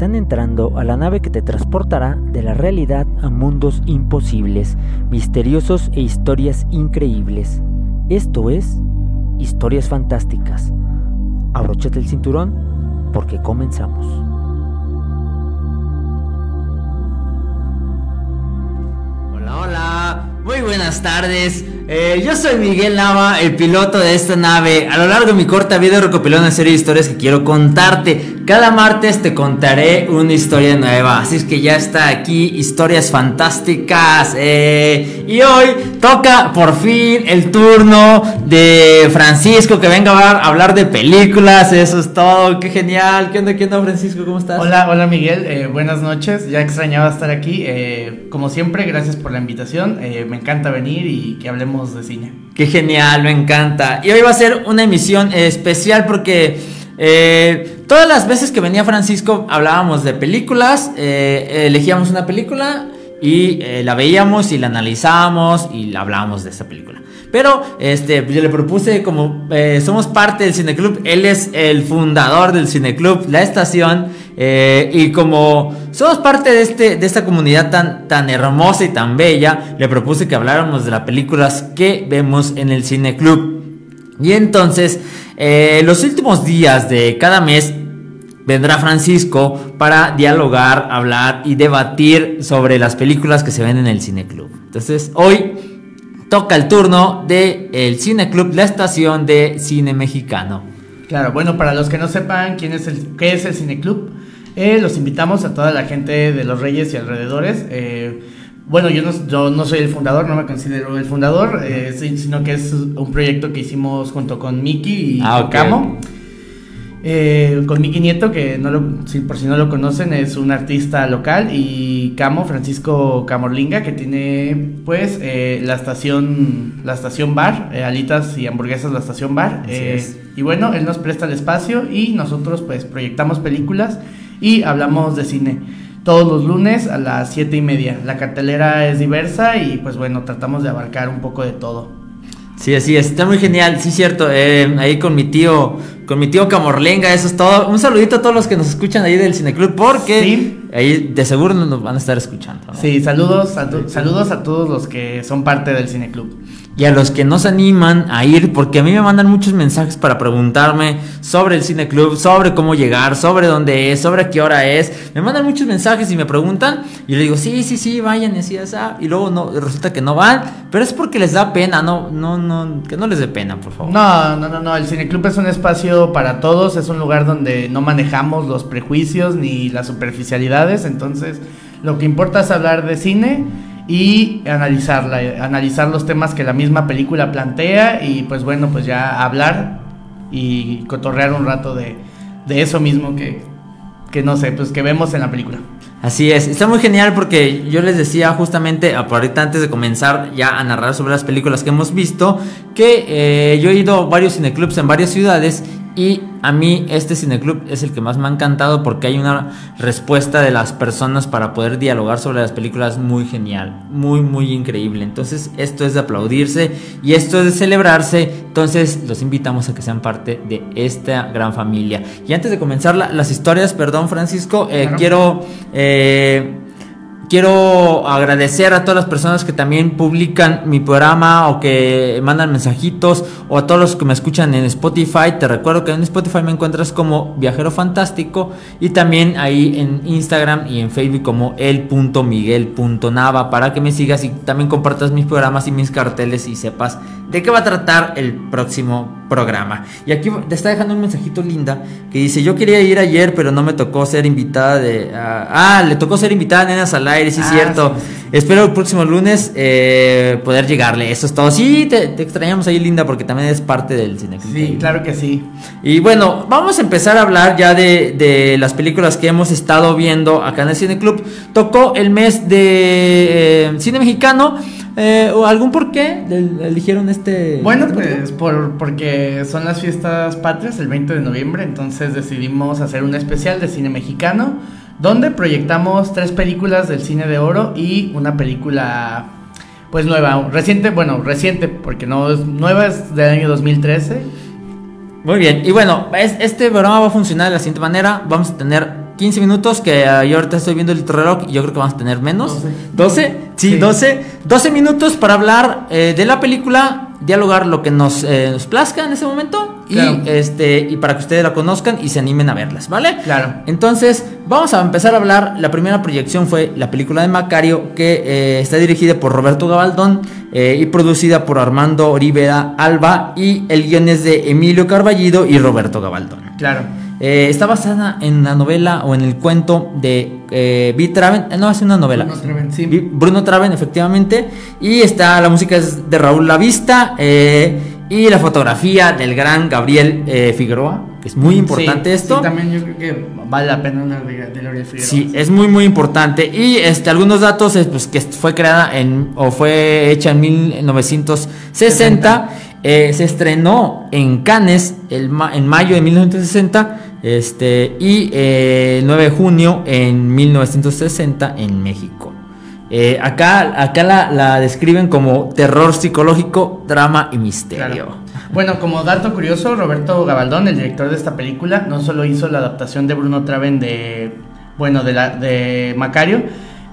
están entrando a la nave que te transportará de la realidad a mundos imposibles, misteriosos e historias increíbles. Esto es Historias Fantásticas. Abróchate el cinturón porque comenzamos. Hola, hola, muy buenas tardes. Eh, yo soy Miguel Nava, el piloto de esta nave. A lo largo de mi corta vida recopilé una serie de historias que quiero contarte. Cada martes te contaré una historia nueva. Así es que ya está aquí, historias fantásticas. Eh, y hoy toca por fin el turno de Francisco que venga a hablar de películas. Eso es todo. Qué genial. ¿Qué onda, qué onda, Francisco? ¿Cómo estás? Hola, hola Miguel. Eh, buenas noches. Ya extrañaba estar aquí. como siempre, gracias por la invitación. me encanta venir y que hablemos de cine. Qué genial, me encanta. Y hoy va a ser una emisión especial porque eh, todas las veces que venía Francisco hablábamos de películas, eh, elegíamos una película y eh, la veíamos y la analizábamos y hablábamos de esa película. Pero este, yo le propuse, como somos parte del Cineclub, él es el fundador del Cineclub, la estación, eh, y como somos parte de, este, de esta comunidad tan, tan hermosa y tan bella, le propuse que habláramos de las películas que vemos en el Cine Club. Y entonces, eh, los últimos días de cada mes vendrá Francisco para dialogar, hablar y debatir sobre las películas que se ven en el Cine Club. Entonces, hoy toca el turno del el Cine Club, la estación de cine mexicano. Claro, bueno, para los que no sepan quién es el, qué es el Cine Club, eh, los invitamos a toda la gente de Los Reyes y alrededores. Eh, bueno, yo no, yo no, soy el fundador, no me considero el fundador, eh, sino que es un proyecto que hicimos junto con Miki y ah, Camo. Con Miki Nieto, que no lo, por si no lo conocen, es un artista local, y Camo, Francisco Camorlinga, que tiene pues la estación la estación bar, alitas y hamburguesas, la estación bar. y bueno, él nos presta el espacio y nosotros pues proyectamos películas y hablamos de cine. Todos los lunes a las 7 y media. La cartelera es diversa y pues bueno, tratamos de abarcar un poco de todo. Sí, así es, está muy genial, sí cierto, eh, ahí con mi tío, con mi tío Camorlenga, eso es todo. Un saludito a todos los que nos escuchan ahí del Cineclub, porque ahí de seguro nos van a estar escuchando. Sí, saludos saludos a todos los que son parte del Cineclub y a los que no se animan a ir, porque a mí me mandan muchos mensajes para preguntarme sobre el cine club, sobre cómo llegar, sobre dónde es, sobre qué hora es. Me mandan muchos mensajes y me preguntan y le digo, sí, sí, sí, vayan así, así. Y luego no, resulta que no van, pero es porque les da pena, no, no, no, que no les dé pena, por favor. No, no, no, no, el cine club es un espacio para todos, es un lugar donde no manejamos los prejuicios ni las superficialidades, entonces lo que importa es hablar de cine y analizarla, analizar los temas que la misma película plantea y pues bueno, pues ya hablar y cotorrear un rato de, de eso mismo que, que no sé, pues que vemos en la película. Así es, está muy genial porque yo les decía justamente ahorita antes de comenzar ya a narrar sobre las películas que hemos visto, que eh, yo he ido a varios cineclubs en varias ciudades y a mí este cineclub es el que más me ha encantado porque hay una respuesta de las personas para poder dialogar sobre las películas muy genial, muy muy increíble. Entonces esto es de aplaudirse y esto es de celebrarse. Entonces los invitamos a que sean parte de esta gran familia. Y antes de comenzar las historias, perdón Francisco, eh, quiero... Eh, Quiero agradecer a todas las personas que también publican mi programa o que mandan mensajitos o a todos los que me escuchan en Spotify. Te recuerdo que en Spotify me encuentras como Viajero Fantástico y también ahí en Instagram y en Facebook como el.miguel.nava para que me sigas y también compartas mis programas y mis carteles y sepas de qué va a tratar el próximo programa. Y aquí te está dejando un mensajito linda que dice, yo quería ir ayer, pero no me tocó ser invitada de... ah, le tocó ser invitada de Nenas al aire, sí es ah, cierto. Espero el próximo lunes eh, poder llegarle. Eso es todo. Sí, te, extrañamos ahí, linda, porque también es parte del cine. Sí, claro que sí. Y bueno, vamos a empezar a hablar ya de, de las películas que hemos estado viendo acá en el Cine Club. Tocó el mes de eh, cine mexicano. Eh, ¿O algún por qué eligieron este? Bueno, pues por, porque son las fiestas patrias el 20 de noviembre, entonces decidimos hacer un especial de cine mexicano donde proyectamos tres películas del cine de oro y una película pues nueva, reciente, bueno, reciente porque no es nueva, es del año 2013. Muy bien, y bueno, este programa va a funcionar de la siguiente manera, vamos a tener 15 minutos, que yo ahorita estoy viendo el reloj y yo creo que vamos a tener menos. 12. Sí, Sí. 12. 12 minutos para hablar eh, de la película, dialogar lo que nos, eh, nos plazca en ese momento Claro. y, este, y para que ustedes la conozcan y se animen a verlas, ¿vale? Claro. Entonces, vamos a empezar a hablar. La primera proyección fue la película de Macario, que eh, está dirigida por Roberto Gabaldón eh, y producida por Armando Rivera Alba. Y el guion es de Emilio Carballido y Roberto Gabaldón. Claro. Eh, está basada en la novela o en el cuento de eh, Vi Traven. eh, No, es una novela. Bruno Traven, sí. Bruno Traven, efectivamente. Y está, la música es de Raúl Lavista. eh, y la fotografía del gran Gabriel eh, Figueroa, que es muy importante Sí, esto. Sí, también yo creo que vale la pena hablar de, de L'Oreal Figueroa. Sí, es muy muy importante. Y este algunos datos es pues que fue creada en o fue hecha en 1960. Eh, se estrenó en Cannes en mayo de 1960 este, y eh, el 9 de junio en 1960 en México. Eh, acá acá la, la describen como terror psicológico, drama y misterio. Bueno, como dato curioso, Roberto Gabaldón, el director de esta película, no solo hizo la adaptación de Bruno Traven de, bueno, de, la, de Macario,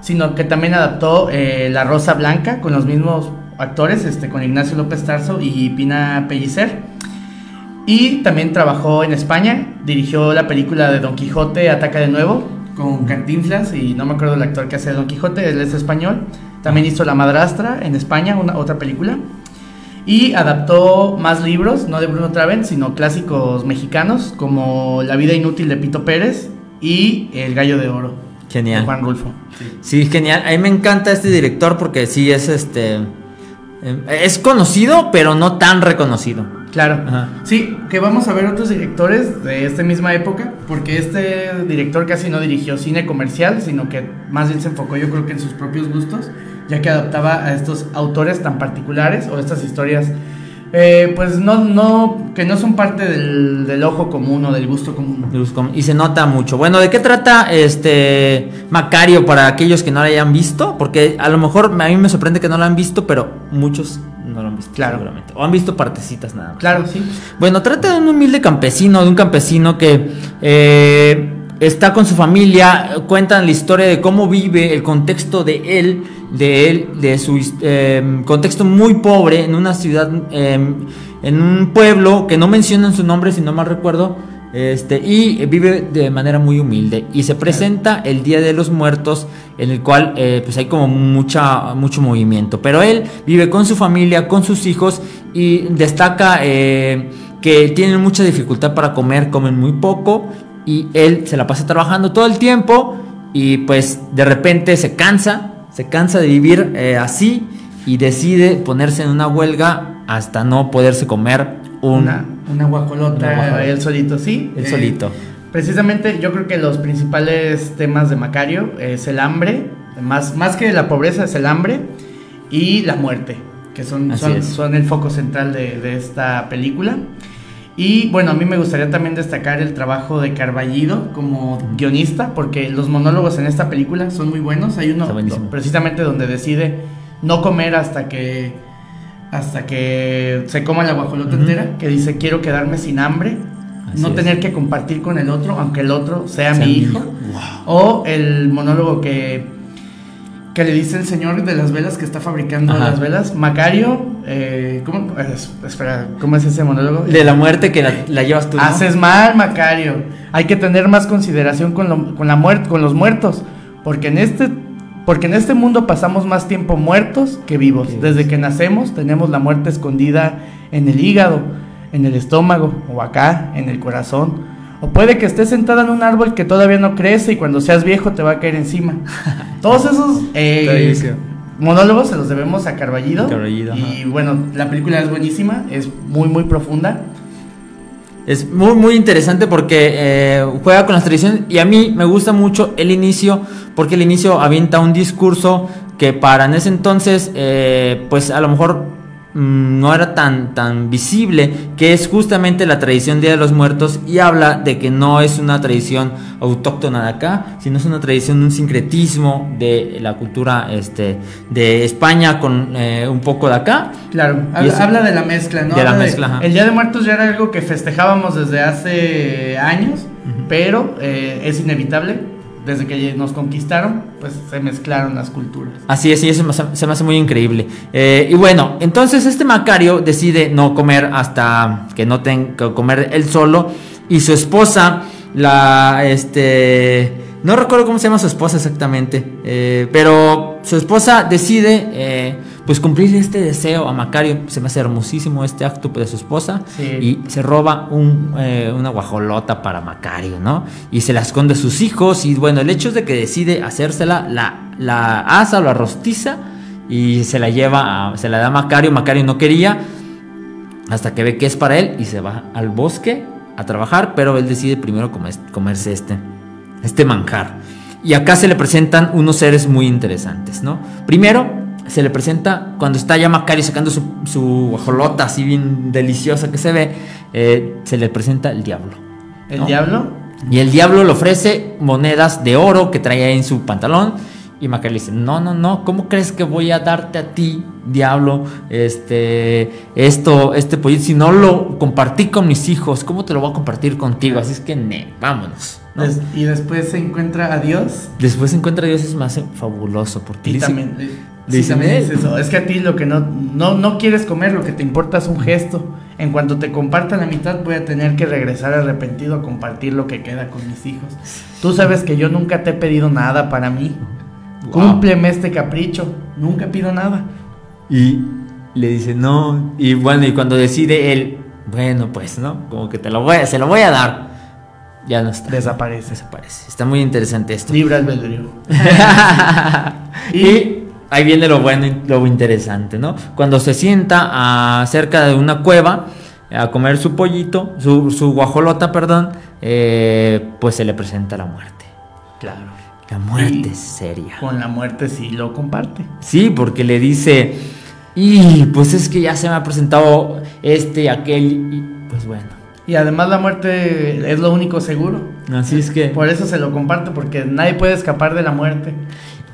sino que también adaptó eh, La Rosa Blanca con los mismos actores, este, con Ignacio López Tarso y Pina Pellicer. Y también trabajó en España, dirigió la película de Don Quijote, Ataca de nuevo, con Cantinflas y no me acuerdo el actor que hace Don Quijote, él es español. También hizo La Madrastra en España, una, otra película. Y adaptó más libros, no de Bruno Traven, sino clásicos mexicanos, como La vida inútil de Pito Pérez y El gallo de oro Genial. de Juan Rulfo. Sí, genial. A mí me encanta este director porque sí es este. Eh, Es conocido, pero no tan reconocido. Claro. Ajá. Sí, que vamos a ver otros directores de esta misma época, porque este director casi no dirigió cine comercial, sino que más bien se enfocó yo creo que en sus propios gustos, ya que adaptaba a estos autores tan particulares o estas historias, eh, pues no, no, que no son parte del, del ojo común o del gusto común. Y se nota mucho. Bueno, ¿de qué trata este Macario para aquellos que no lo hayan visto? Porque a lo mejor a mí me sorprende que no lo han visto, pero muchos no lo han visto. Claro. seguramente. O han visto partecitas nada más. Claro, sí. Bueno, trata de un humilde campesino, de un campesino que eh, está con su familia, cuentan la historia de cómo vive, el contexto de él, de él, de su eh, contexto muy pobre en una ciudad, eh, en un pueblo que no mencionan su nombre, si no mal recuerdo. Este, y vive de manera muy humilde y se presenta el Día de los Muertos en el cual eh, pues hay como mucha mucho movimiento pero él vive con su familia con sus hijos y destaca eh, que tienen mucha dificultad para comer comen muy poco y él se la pasa trabajando todo el tiempo y pues de repente se cansa se cansa de vivir eh, así y decide ponerse en una huelga hasta no poderse comer un Una, una guacolota, él solito, sí. él Eh, solito Precisamente yo creo que los principales temas de Macario es el hambre, más, más que la pobreza es el hambre y la muerte, que son, son, son el foco central de, de esta película. Y bueno, a mí me gustaría también destacar el trabajo de Carballido como guionista, porque los monólogos en esta película son muy buenos. Hay uno precisamente donde decide no comer hasta que hasta que se coma la guajolota Ujú. entera, que dice quiero quedarme sin hambre, Así no es. tener que compartir con el otro, aunque el otro sea, Sea mi mi hijo. hijo. O el monólogo que, que le dice el señor de las velas que está fabricando Ajá. las velas, Macario, eh, ¿cómo, es- espera, ¿cómo es ese monólogo? de la muerte que la, la llevas tú ¿no? Haces mal, Macario. Hay que tener más consideración con, lo- con la muerte, con los muertos, porque en este porque en este mundo pasamos más tiempo muertos que vivos. Desde que nacemos tenemos la muerte escondida en el hígado, en el estómago o acá, en el corazón. O puede que estés sentada en un árbol que todavía no crece y cuando seas viejo te va a caer encima. Todos esos eh, monólogos se los debemos a Carballido. Carballido, y bueno, la película es buenísima, es muy muy profunda. Es muy, muy interesante porque eh, juega con las tradiciones y a mí me gusta mucho el inicio porque el inicio avienta un discurso que para en ese entonces, eh, pues a lo mejor no era tan, tan visible, que es justamente la tradición Día de los Muertos y habla de que no es una tradición autóctona de acá, sino es una tradición, un sincretismo de la cultura este, de España con eh, un poco de acá. Claro, habla, eso- habla de la mezcla, ¿no? de la mezcla. El Día de Muertos ya era algo que festejábamos desde hace años pero eh, es inevitable. Desde que nos conquistaron, pues se mezclaron las culturas. Así es, y eso se me hace muy increíble. Eh, y bueno, entonces este Macario decide no comer hasta que no tenga que comer él solo. Y su esposa, la este no recuerdo cómo se llama su esposa exactamente, eh, pero su esposa decide eh, pues cumplir este deseo a Macario. Se me hace hermosísimo este acto de su esposa y se roba un, eh, una guajolota para Macario, ¿no? Y se la esconde a sus hijos y bueno, el hecho es de que decide hacérsela, la, la asa o la rostiza y se la lleva, se la da a Macario. Macario no quería hasta que ve que es para él y se va al bosque a trabajar, pero él decide primero comerse este este manjar. Y acá se le presentan unos seres muy interesantes, ¿no? Primero, se le presenta cuando está ya Macario sacando su, su guajolota así bien deliciosa que se ve, eh, se le presenta el diablo. ¿El diablo? Y el diablo le ofrece monedas de oro que traía en su pantalón. Y Macario le dice, no, no, no, ¿cómo crees que voy a darte a ti, diablo, este, esto, este pollito, si no lo compartí con mis hijos, ¿cómo te lo voy a compartir contigo? Así es que, ne, vámonos y después se encuentra a Dios. Después se encuentra a Dios es más fabuloso porque y también, dice, es eso. Es que a ti lo que no, no, no quieres comer, lo que te importa es un gesto. En cuanto te comparta la mitad, voy a tener que regresar arrepentido a compartir lo que queda con mis hijos. Tú sabes que yo nunca te he pedido nada para mí. Cúmpleme este capricho. Nunca pido nada. Y le dice, no. Y bueno, y cuando decide él, bueno, pues, ¿no? Como que te lo voy a, se lo voy a dar ya no está. Desaparece. Desaparece. Está muy interesante esto. Libre albedrío. y ahí viene lo bueno y lo interesante, ¿no? Cuando se sienta cerca de una cueva a comer su pollito, su, guajolota, perdón, eh, pues se le presenta la muerte. Claro. La muerte seria. Con la muerte sí lo comparte. Sí, porque le dice, y pues es que ya se me ha presentado este, aquel, y pues bueno y además la muerte es lo único seguro. Así es que... Por eso se lo comparto, porque nadie puede escapar de la muerte.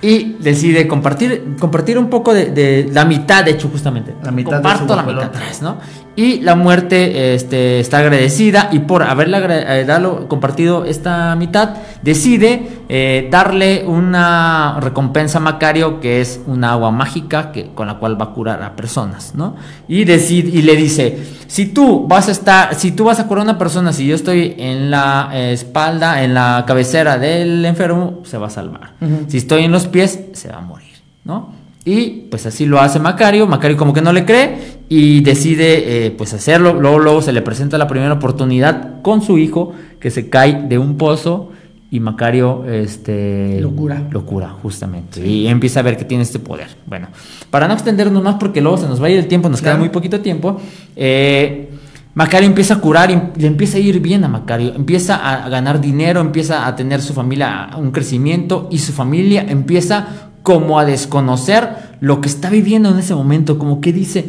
Y decide compartir, compartir un poco de, la mitad, de hecho, justamente. La mitad Comparto la mitad, ¿no? Y la muerte este, está agradecida y por haberle eh, compartido esta mitad, decide eh, darle una recompensa a Macario que es una agua mágica que, con la cual va a curar a personas, ¿no? Y, decide, y le dice, si tú vas a estar, si tú vas a curar a una persona, si yo estoy en la espalda, en la cabecera del enfermo, se va a salvar. Si estoy en los pies, se va a morir, ¿no? Y pues así lo hace Macario. Macario como que no le cree y decide eh, pues hacerlo. Luego, luego se le presenta la primera oportunidad con su hijo que se cae de un pozo y Macario este locura locura justamente y empieza a ver que tiene este poder bueno para no extendernos más porque luego se nos va a ir el tiempo nos queda muy poquito tiempo eh, Macario empieza a curar y le empieza a ir bien a Macario empieza a ganar dinero empieza a tener su familia un crecimiento y su familia empieza como a desconocer lo que está viviendo en ese momento, como que dice,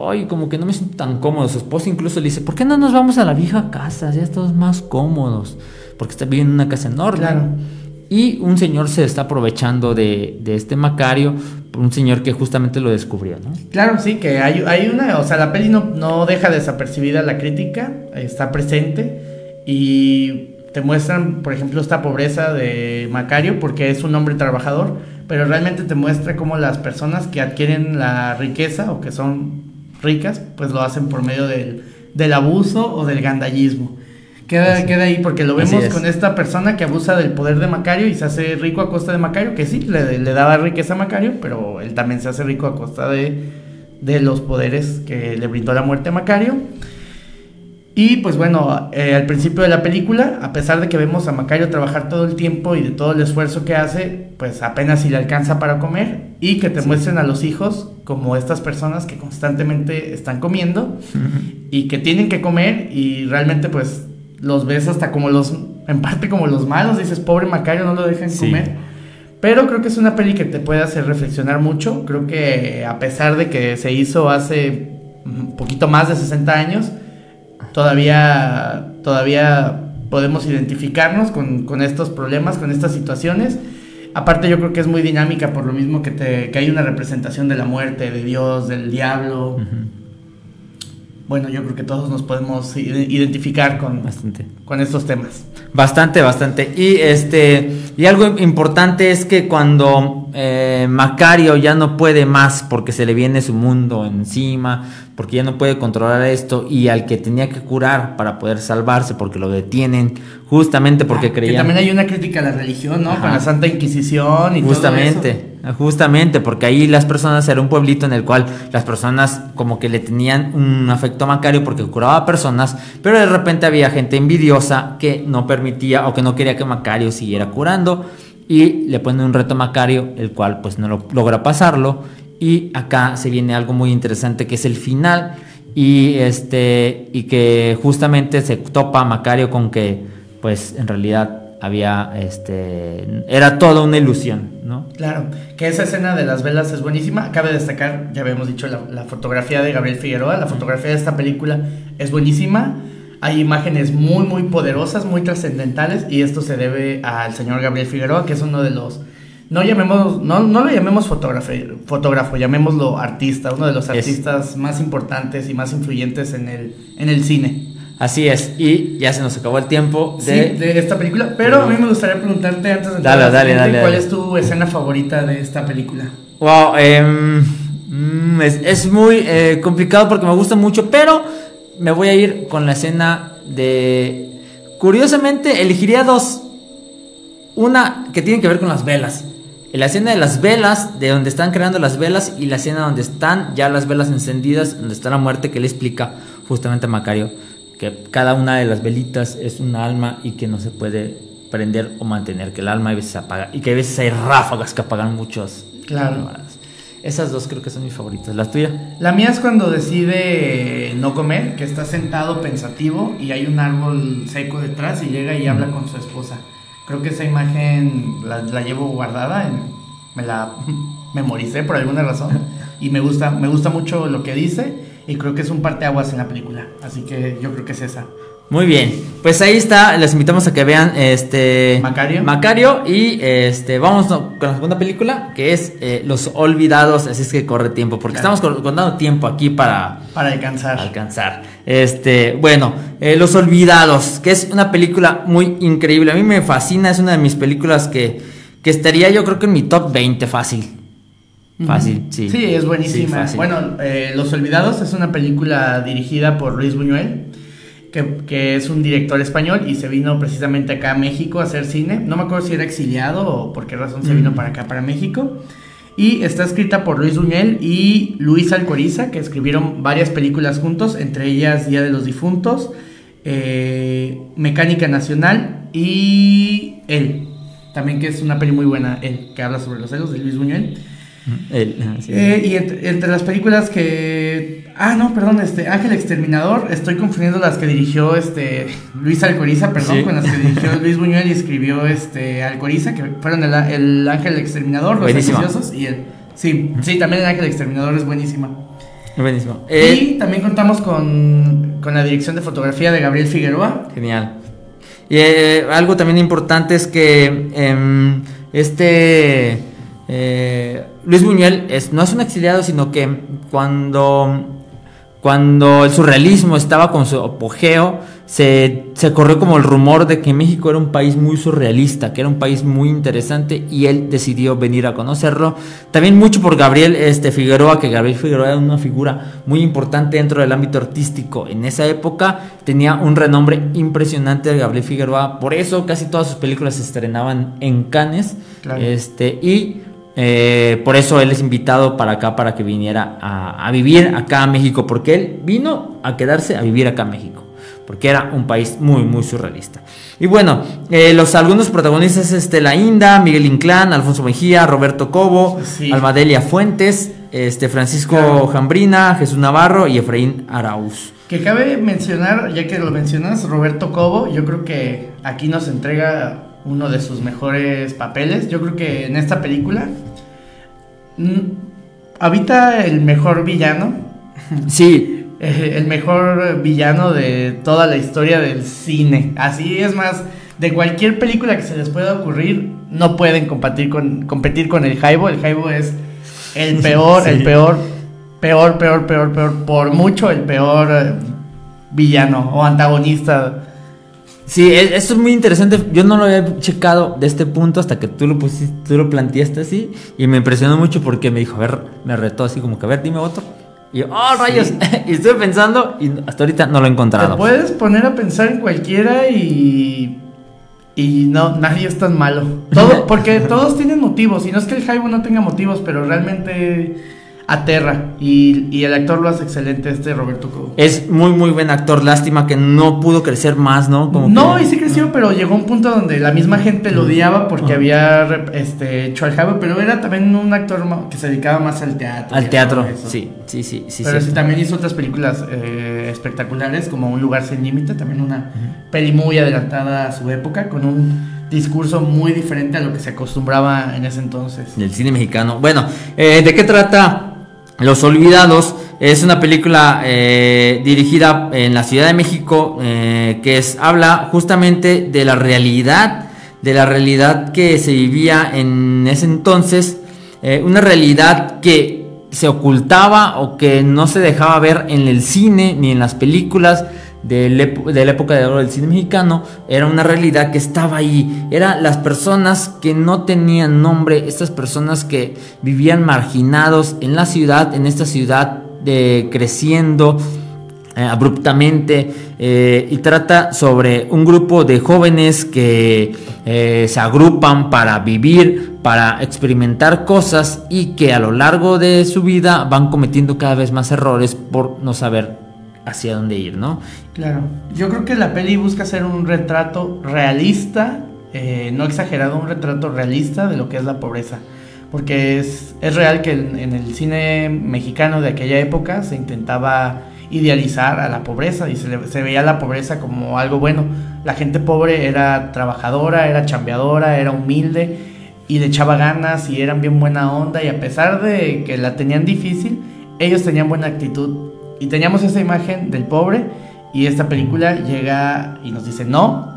ay, como que no me siento tan cómodo. Su esposa incluso le dice, ¿por qué no nos vamos a la vieja casa? Ya estamos más cómodos, porque está viviendo en una casa enorme. Y un señor se está aprovechando de, este Macario, un señor que justamente lo descubrió, ¿no? Claro, sí, que hay, hay una, o sea, la peli no, no deja desapercibida la crítica, está presente y te muestran, por ejemplo, esta pobreza de Macario porque es un hombre trabajador, pero realmente te muestra cómo las personas que adquieren la riqueza o que son ricas, pues lo hacen por medio del, del abuso o del gandallismo. Queda, queda ahí porque lo vemos con esta persona que abusa del poder de Macario y se hace rico a costa de Macario, que sí, le, le daba riqueza a Macario, pero él también se hace rico a costa de, de los poderes que le brindó la muerte a Macario. Y pues bueno, eh, al principio de la película, a pesar de que vemos a Macario trabajar todo el tiempo y de todo el esfuerzo que hace, pues apenas si le alcanza para comer y que te muestren a los hijos como estas personas que constantemente están comiendo y que tienen que comer y realmente pues los ves hasta como los, en parte como los malos, dices, pobre Macario, no lo dejan comer. Pero creo que es una peli que te puede hacer reflexionar mucho, creo que a pesar de que se hizo hace un poquito más de 60 años, todavía, todavía podemos identificarnos con, estos problemas, con estas situaciones. Aparte yo creo que es muy dinámica por lo mismo que, te, que hay una representación de la muerte, de Dios, del diablo. Bueno, yo creo que todos nos podemos identificar con, Bastante. con estos temas. Bastante, bastante. Y este y algo importante es que cuando eh, Macario ya no puede más porque se le viene su mundo encima, porque ya no puede controlar esto y al que tenía que curar para poder salvarse porque lo detienen justamente porque Ah, creían Que también hay una crítica a la religión, ¿no? Ajá. Con la Santa Inquisición y Justamente, justamente, porque ahí las personas era un pueblito en el cual las personas como que le tenían un afecto a Macario porque curaba a personas, pero de repente había gente envidiosa que no permitía o que no quería que Macario siguiera curando y le ponen un reto a Macario, el cual pues no lo, logra pasarlo y acá se viene algo muy interesante que es el final y este y que justamente se topa Macario con que pues en realidad había este era toda una ilusión, ¿no? Claro, que esa escena de las velas es buenísima. Cabe destacar, ya habíamos dicho, la, la fotografía de Gabriel Figueroa. La fotografía de esta película es buenísima. Hay imágenes muy, muy poderosas, muy trascendentales. Y esto se debe al señor Gabriel Figueroa, que es uno de los. No, llamemos, no, no lo llamemos fotógrafo, fotógrafo, llamémoslo artista, uno de los Es- artistas más importantes y más influyentes en el, en el cine. Así es, y ya se nos acabó el tiempo Sí, de, de esta película. Pero a mí me gustaría preguntarte antes de Dale, dale, dale, ¿cuál es tu escena favorita de esta película? Wow, em, mm, es, es muy eh, complicado porque me gusta mucho, pero me voy a ir con la escena de... Curiosamente, elegiría dos. Una que tiene que ver con las velas. La escena de las velas, de donde están creando las velas, y la escena donde están ya las velas encendidas, donde está la muerte, que le explica justamente a Macario que cada una de las velitas es un alma y que no se puede prender o mantener, que el alma a veces se apaga y que a veces hay ráfagas que apagan muchos. Claro. Esas dos creo que son mis favoritas. ¿La tuya? La mía es cuando decide no comer, que está sentado pensativo y hay un árbol seco detrás y llega y habla con su esposa. Creo que esa imagen la, la llevo guardada, en- me la memoricé por alguna razón y me gusta, me gusta mucho lo que dice y creo que es un parteaguas en la película, así que yo creo que es esa. Muy bien. Pues ahí está. Les invitamos a que vean este Macario. Macario y este vamos con la segunda película que es eh, Los Olvidados. Así es que corre tiempo porque Claro. estamos con- contando tiempo aquí para Para alcanzar. alcanzar. Este, bueno, eh, Los Olvidados, que es una película muy increíble. A mí me fascina, es una de mis películas que, que estaría yo creo que en mi top 20 fácil. Fácil, sí. Sí, es buenísima. Sí, bueno, eh, Los Olvidados es una película dirigida por Luis Buñuel, que, que es un director español y se vino precisamente acá a México a hacer cine. No me acuerdo si era exiliado o por qué razón se vino para acá, para México. Y está escrita por Luis Buñuel y Luis Alcoriza, que escribieron varias películas juntos, entre ellas Día de los Difuntos, eh, Mecánica Nacional y Él. También que es una peli muy buena, Él, que habla sobre los celos de Luis Buñuel. El- ah, sí. Eh, y entre, entre las películas que. Ah, no, perdón, este. Ángel Exterminador. Estoy confundiendo las que dirigió este. Luis Alcoriza, perdón, Sí. con las que dirigió Luis Buñuel y escribió este. Alcoriza, que fueron el, el Ángel Exterminador, Los. Ambiciosos y el. Sí, sí, también el Ángel Exterminador es buenísima. Buenísimo. Eh, y también contamos con, con la dirección de fotografía de Gabriel Figueroa. Genial. Y eh, algo también importante es que em, este eh, Luis Buñuel es, no es un exiliado, sino que cuando, cuando el surrealismo estaba con su apogeo, se, se corrió como el rumor de que México era un país muy surrealista, que era un país muy interesante y él decidió venir a conocerlo. También mucho por Gabriel este, Figueroa, que Gabriel Figueroa era una figura muy importante dentro del ámbito artístico. En esa época tenía un renombre impresionante Gabriel Figueroa, por eso casi todas sus películas se estrenaban en Cannes. Claro. Este, y eh, por eso él es invitado para acá, para que viniera a, a vivir acá a México, porque él vino a quedarse a vivir acá a México, porque era un país muy, muy surrealista. Y bueno, eh, los algunos protagonistas, este, La Inda, Miguel Inclán, Alfonso Mejía, Roberto Cobo, Sí. Almadelia Fuentes, este, Francisco Claro. Jambrina, Jesús Navarro y Efraín Arauz. Que cabe mencionar, ya que lo mencionas, Roberto Cobo, yo creo que aquí nos entrega uno de sus mejores papeles. Yo creo que en esta película mm, habita el mejor villano, Sí, eh, el mejor villano de toda la historia del cine. Así es más, de cualquier película que se les pueda ocurrir, no pueden competir con, competir con el Jaibo. El Jaibo es el peor, Sí. el peor, peor, peor, peor, peor, por mucho el peor eh, villano o antagonista. Sí, e- esto es muy interesante. Yo no lo había checado de este punto hasta que tú lo pusiste, tú lo planteaste así. Y me impresionó mucho porque me dijo, a ver, me retó así como que, a ver, dime otro. Y yo, oh, rayos. y estoy pensando y hasta ahorita no lo he Te encontrado. puedes poner a pensar en cualquiera y. Y no, nadie es tan malo. Todo, porque todos tienen motivos. Y no es que el Jaibo no tenga motivos, pero realmente aterra. Y, y el actor lo hace excelente, este Roberto Cobo. Es muy, muy buen actor. Lástima que no pudo crecer más, ¿no? Como no, que- y sí creció, pero llegó un punto donde la misma gente lo odiaba porque había rep- este, hecho al Jaibo, pero era también un actor que se dedicaba más al teatro. Al teatro. Sí, sí, sí. sí, pero sí. sí, también hizo otras películas eh, espectaculares, como Un lugar sin límite, también una peli muy adelantada a su época, con un discurso muy diferente a lo que se acostumbraba en ese entonces. del cine mexicano. Bueno, eh, ¿de qué trata Los Olvidados? Es una película eh, dirigida en la Ciudad de México eh, que habla justamente de la realidad, de la realidad que se vivía en ese entonces, eh, una realidad que se ocultaba o que no se dejaba ver en el cine ni en las películas de la época de oro del cine mexicano era una realidad que estaba ahí. Eran las personas que no tenían nombre, estas personas que vivían marginados en la ciudad, en esta ciudad de creciendo eh, abruptamente eh, y trata sobre un grupo de jóvenes que eh, se agrupan para vivir, para experimentar cosas y que a lo largo de su vida van cometiendo cada vez más errores por no saber hacia dónde ir, ¿no? Claro, yo creo que la peli busca hacer un retrato realista, eh, no exagerado, un retrato realista de lo que es la pobreza. Porque es, es real que en, en el cine mexicano de aquella época se intentaba idealizar a la pobreza y se, se veía la pobreza como algo bueno. La gente pobre era trabajadora, era chambeadora, era humilde y le echaba ganas y eran bien buena onda y a pesar de que la tenían difícil, ellos tenían buena actitud y teníamos esa imagen del pobre y esta película llega y nos dice no,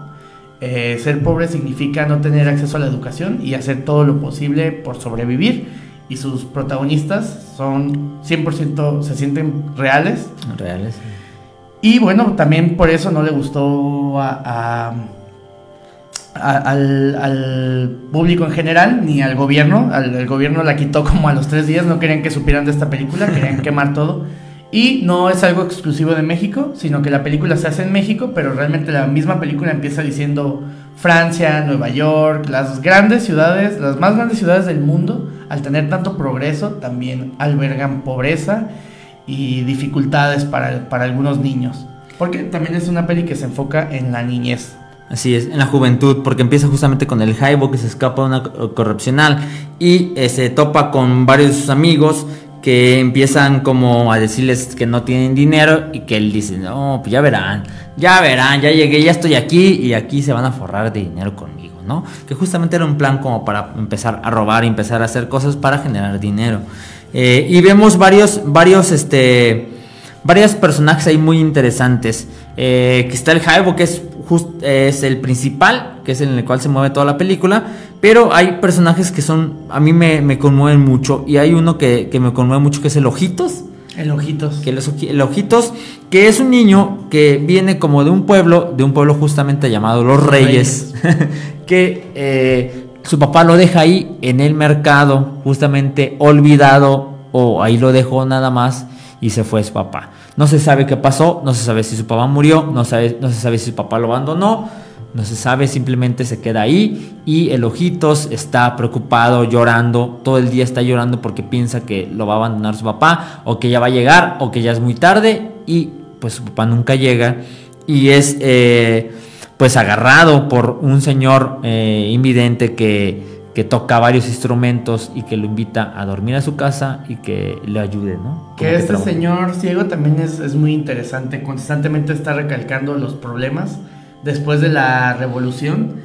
eh, ser pobre significa no tener acceso a la educación y hacer todo lo posible por sobrevivir y sus protagonistas son 100% se sienten reales Reales. y bueno, también por eso no le gustó a- a- a- al, al público en general, ni al gobierno. Al, el gobierno la quitó como a los tres días, no querían que supieran de esta película, querían quemar todo. Y no es algo exclusivo de México, sino que la película se hace en México, pero realmente la misma película empieza diciendo Francia, Nueva York, las grandes ciudades, las más grandes ciudades del mundo, al tener tanto progreso, también albergan pobreza y dificultades para, para algunos niños. Porque también es una peli que se enfoca en la niñez. Así es, en la juventud, porque empieza justamente con el Jaibo que se escapa de una co- corrupcional y eh, se topa con varios de sus amigos que empiezan como a decirles que no tienen dinero y que él dice, no, pues ya verán, ya verán, ya llegué, ya estoy aquí y aquí se van a forrar de dinero conmigo, ¿no? Que justamente era un plan como para empezar a robar empezar a hacer cosas para generar dinero. Eh, y vemos varios, varios, este, varios personajes ahí muy interesantes. Eh, que está el Jaibo, que es, just- es el principal, que es en el cual se mueve toda la película. Pero hay personajes que son, a mí me, me conmueven mucho. Y hay uno que, que me conmueve mucho, que es el Ojitos. El ojitos. Que los el Ojitos, que es un niño que viene como de un pueblo, de un pueblo justamente llamado Los Reyes. que eh, su papá lo deja ahí en el mercado, justamente olvidado, o ahí lo dejó nada más y se fue su papá. No se sabe qué pasó, no se sabe si su papá murió, no, sabe, no se sabe si su papá lo abandonó, no se sabe, simplemente se queda ahí y el ojitos está preocupado, llorando, todo el día está llorando porque piensa que lo va a abandonar su papá o que ya va a llegar o que ya es muy tarde y pues su papá nunca llega y es eh, pues agarrado por un señor eh, invidente que, que toca varios instrumentos y que lo invita a dormir a su casa y que le ayude, ¿no? Como Que este señor ciego también es, es muy interesante. Constantemente está recalcando los problemas después de la revolución.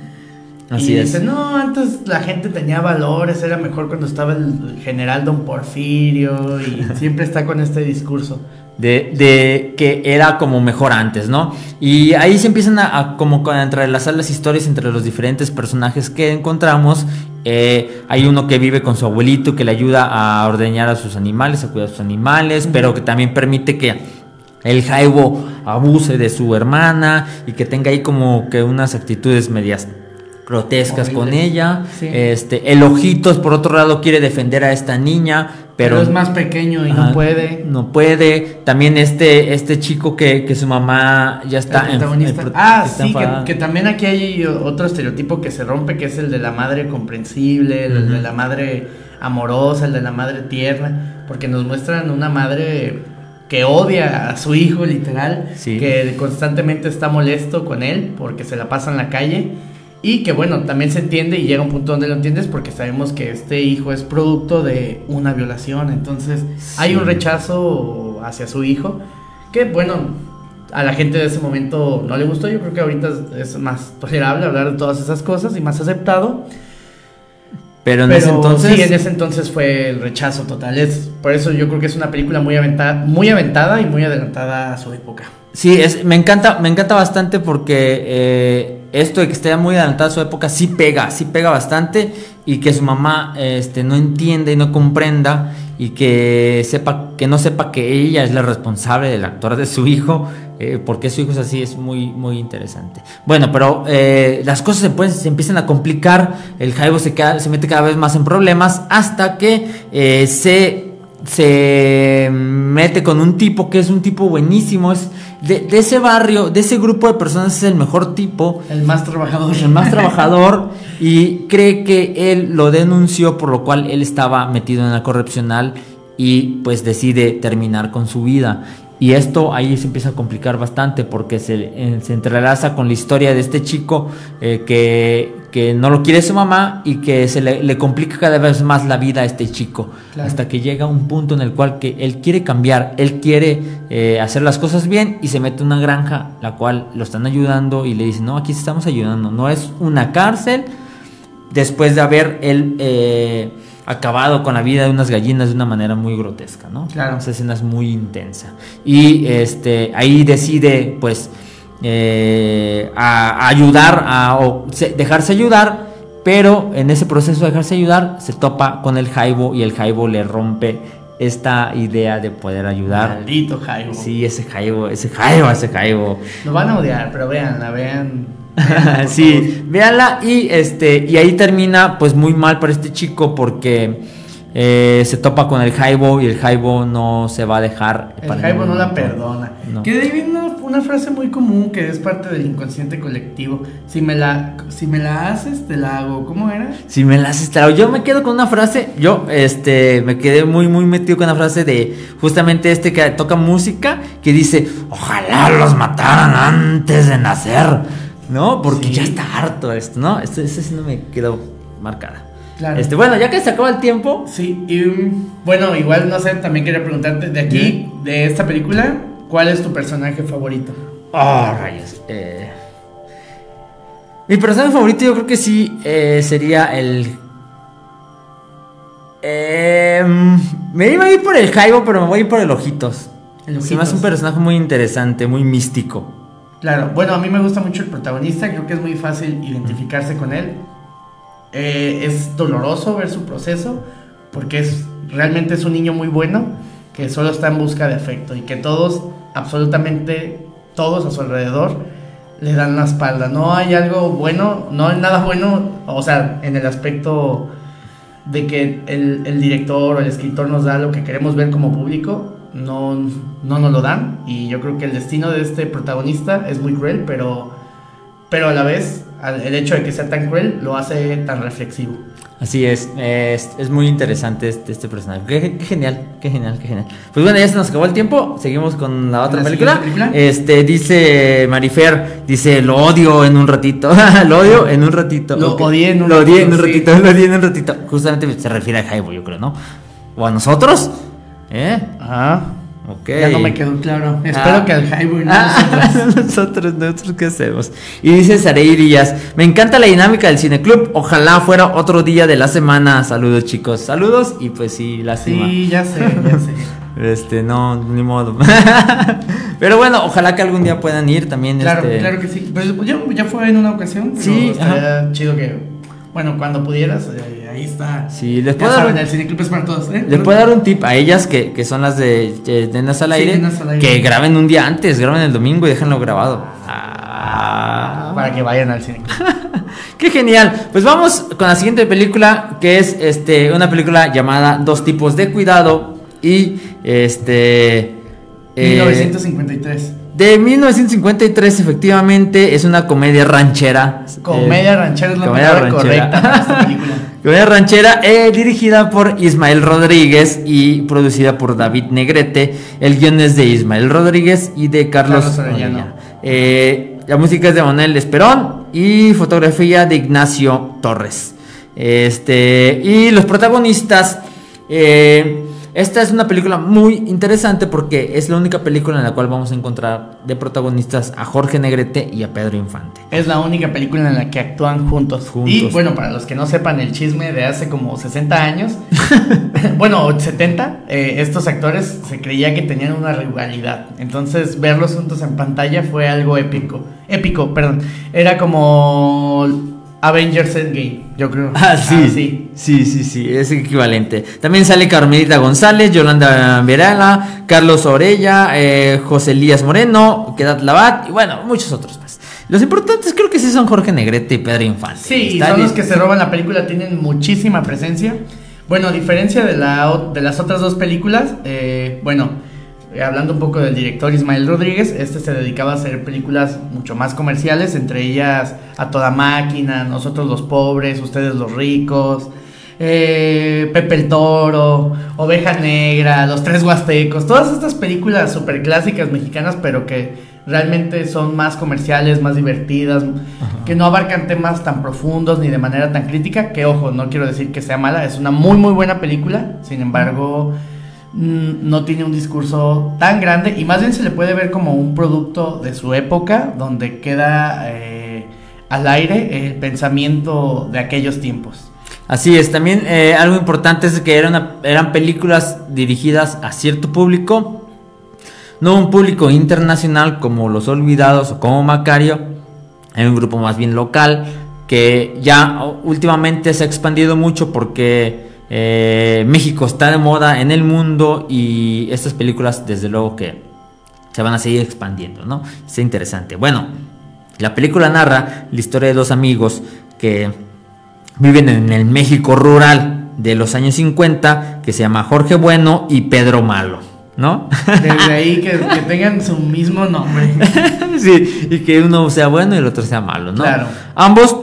Así y es. dice, no, antes la gente tenía valores, era mejor cuando estaba el general Don Porfirio y siempre está con este discurso. de, de que era como mejor antes, ¿no? Y ahí se empiezan a, a como a entrelazar las historias entre los diferentes personajes que encontramos. Eh, hay uno que vive con su abuelito que le ayuda a ordeñar a sus animales, a cuidar a sus animales, pero que también permite que el Jaibo abuse de su hermana y que tenga ahí como que unas actitudes medias grotescas con ella. Este, el Ojitos, por otro lado, quiere defender a esta niña, pero, es más pequeño y no puede. No puede. También este, este chico que, que su mamá ya está. ah, sí, que, también aquí hay otro estereotipo que se rompe, que es el de la madre comprensible, el de la madre amorosa, el de la madre tierna, porque nos muestran una madre que odia a su hijo literal, que constantemente está molesto con él porque se la pasa en la calle y que bueno, también se entiende y llega un punto donde lo entiendes porque sabemos que este hijo es producto de una violación. Entonces hay un rechazo hacia su hijo que bueno, a la gente de ese momento no le gustó. Yo creo que ahorita es más tolerable hablar de todas esas cosas y más aceptado. Pero en ese entonces. Sí, en ese entonces fue el rechazo total. Es, por eso yo creo que es una película muy aventada, muy aventada y muy adelantada a su época. Sí, es, me encanta, me encanta bastante porque eh, esto de que esté muy adelantada a su época sí pega, sí pega bastante y que su mamá este, no entienda y no comprenda y que sepa que no sepa que ella es la responsable del actor de su hijo eh, porque su hijo es así es muy muy interesante bueno pero eh, las cosas se, se empiezan a complicar el Jaibo se, se mete cada vez más en problemas hasta que se se mete con un tipo que es un tipo buenísimo, es de, ese barrio, de ese grupo de personas es el mejor tipo. El más trabajador. El más trabajador y cree que él lo denunció por lo cual él estaba metido en la corrupcional y pues decide terminar con su vida. Y esto ahí se empieza a complicar bastante porque se, eh, se entrelaza con la historia de este chico eh, que, que, no lo quiere su mamá y que se le, complica cada vez más la vida a este chico. Hasta que llega un punto en el cual que él quiere cambiar, él quiere eh, hacer las cosas bien y se mete en una granja, la cual lo están ayudando y le dicen, no, aquí estamos ayudando, no es una cárcel. Después de haber él acabado con la vida de unas gallinas de una manera muy grotesca, ¿no? Claro. Esa escena es muy intensa. Y este, ahí decide, pues, eh, a, ayudar, a, o dejarse ayudar, pero en ese proceso de dejarse ayudar se topa con el Jaibo y el Jaibo le rompe esta idea de poder ayudar. Maldito Jaibo. Sí, ese Jaibo, ese Jaibo, ese Jaibo. Lo van a odiar, pero veanla, vean sí, véanla y este y ahí termina pues muy mal para este chico porque eh, se topa con el Jaibo y el Jaibo no se va a dejar. El Jaibo no la perdona. Que de ahí una, una, frase muy común que es parte del inconsciente colectivo. Si me la si me la haces te la hago. ¿Cómo era? Si me la haces te la hago. Yo me quedo con una frase. Yo este me quedé muy muy metido con una frase de justamente este que toca música que dice ojalá los mataran antes de nacer. ¿No? Porque ya está harto esto, ¿no? Ese, sí no me quedó marcada. Claro. Este, bueno, ya que se acaba el tiempo. Sí, y bueno, igual no sé, también quería preguntarte de aquí, de esta película, ¿cuál es tu personaje favorito? Oh, rayos. Eh. Mi personaje favorito yo creo que sí eh, sería el... Eh, me iba a ir por el Jaibo, pero me voy a ir por el Ojitos. El Ojitos. Sí, más un personaje muy interesante, muy místico. Claro, bueno, a mí me gusta mucho el protagonista, creo que es muy fácil identificarse con él. Eh, es doloroso ver su proceso, porque es realmente es un niño muy bueno que solo está en busca de afecto y que todos, absolutamente todos a su alrededor, le dan la espalda. No hay algo bueno, no hay nada bueno, o sea, en el aspecto de que el, el director o el escritor nos da lo que queremos ver como público, no, no nos lo dan. Y yo creo que el destino de este protagonista es muy cruel, pero, pero a la vez el hecho de que sea tan cruel lo hace tan reflexivo. Así es, es, muy interesante este, este personaje. Qué, genial, qué genial, qué genial. Pues bueno, ya se nos acabó el tiempo. Seguimos con la otra película? Este dice Marifer, dice lo odio en un ratito. lo odio en un ratito. Lo odié en un ratito. Lo odié en un ratito, lo odié en un ratito. Justamente se refiere a Jaibo, yo creo, ¿no? O a nosotros. ¿Eh? Ajá. Ok. Ya no me quedó claro. Espero ah. que al Highway no ah, nosotros. nosotros, ¿qué hacemos? Y dice Sarey Díaz, me encanta la dinámica del cineclub. Ojalá fuera otro día de la semana. Saludos, chicos. Saludos y pues sí, lástima. Sí, ya sé, ya sé. Este, no, ni modo. Pero bueno, ojalá que algún día puedan ir también. Claro, este... claro que sí. Pues ya, ya fue en una ocasión. Sí, estaría chido que Bueno, cuando pudieras, eh, ahí está. Sí, les Ya puedo dar saben, un- el Cineclub es para todos. ¿eh? Les puedo dar un tip a ellas que, que son las de eh, Nenas al Sí, aire, Nenas al aire. que graben un día antes, graben el domingo y déjenlo grabado. Ah. Para que vayan al Cineclub. Qué genial. Pues vamos con la siguiente película, que es este una película llamada Dos tipos de cuidado y este eh, 1953. De 1953 efectivamente es una comedia ranchera. Comedia Eh, ranchera es la comedia palabra ranchera. correcta para esta película. Comedia ranchera eh, dirigida por Ismael Rodríguez y producida por David Negrete. El guion es de Ismael Rodríguez y de Carlos, Carlos Arellano. Eh, la música es de Manuel Esperón y fotografía de Ignacio Torres. Este, y los protagonistas. eh, esta es una película muy interesante porque es la única película en la cual vamos a encontrar de protagonistas a Jorge Negrete y a Pedro Infante. Es la única película en la que actúan juntos. Juntos. Y bueno, para los que no sepan el chisme de hace como 60 años, bueno, 70, eh, estos actores se creía que tenían una rivalidad. Entonces, verlos juntos en pantalla fue algo épico. Épico, perdón. Era como Avengers Endgame, yo creo. Ah, sí. sí. Sí. Sí, sí, es equivalente. También sale Carmelita González, Yolanda Verala, Carlos Orella, eh, José Elías Moreno, Quedat Labat y bueno, muchos otros más. Los importantes creo que sí son Jorge Negrete y Pedro Infante. Sí, son los que se roban la película, tienen muchísima presencia. Bueno, a diferencia de, la, de las otras dos películas, eh, bueno, eh, hablando un poco del director Ismael Rodríguez, este se dedicaba a hacer películas mucho más comerciales, entre ellas A Toda Máquina, Nosotros los Pobres, Ustedes los Ricos, eh, Pepe el Toro, Oveja Negra, Los Tres Huastecos, todas estas películas súper clásicas mexicanas, pero que realmente son más comerciales, más divertidas, que no abarcan temas tan profundos ni de manera tan crítica, que ojo, no quiero decir que sea mala, es una muy muy buena película, sin embargo no tiene un discurso tan grande y más bien se le puede ver como un producto de su época donde queda eh, al aire el pensamiento de aquellos tiempos. Así es, también eh, algo importante es que eran, películas dirigidas a cierto público, no un público internacional como Los Olvidados o como Macario, era un grupo más bien local que ya últimamente se ha expandido mucho porque eh, México está de moda en el mundo y estas películas desde luego que se van a seguir expandiendo, ¿no? Es interesante. Bueno, la película narra la historia de dos amigos que viven en el México rural de los años 50, que se llama Jorge Bueno y Pedro Malo, ¿no? Desde ahí que, que tengan su mismo nombre. sí, y que uno sea bueno y el otro sea malo, ¿no? Claro. Ambos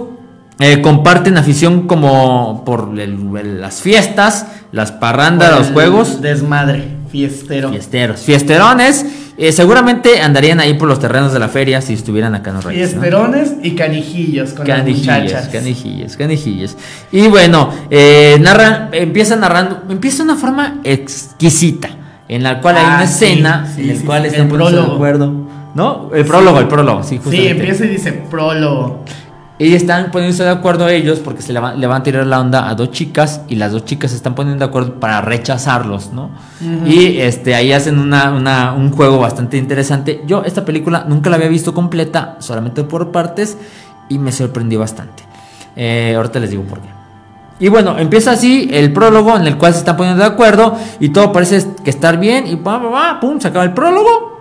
eh, comparten afición como por el- el- las fiestas, las parrandas, los juegos. Desmadre, fiestero. Fiesteros, fiesterones. Eh, seguramente andarían ahí por los terrenos de la feria si estuvieran acá en los Reyes. ¿no? Fiesterones y canijillos con las Canijillos, muchachas. canijillos, canijillos. Y bueno, eh, narra, empieza narrando, empieza de una forma exquisita, en la cual hay Ah, una sí, escena sí, en la sí, cual sí, están el poniéndose de acuerdo. ¿No? El prólogo, el prólogo, sí, Sí, justamente. empieza y dice prólogo. Y están poniéndose de acuerdo ellos porque se le, va- le van a tirar la onda a dos chicas y las dos chicas se están poniendo de acuerdo para rechazarlos, ¿no? Y este, ahí hacen una, una- un juego bastante interesante. Yo esta película nunca la había visto completa, solamente por partes, y me sorprendió bastante. Eh, ahorita les digo por qué. Y bueno, empieza así el prólogo en el cual se están poniendo de acuerdo y todo parece que estar bien y pa, pa, pa, pum, se acaba el prólogo.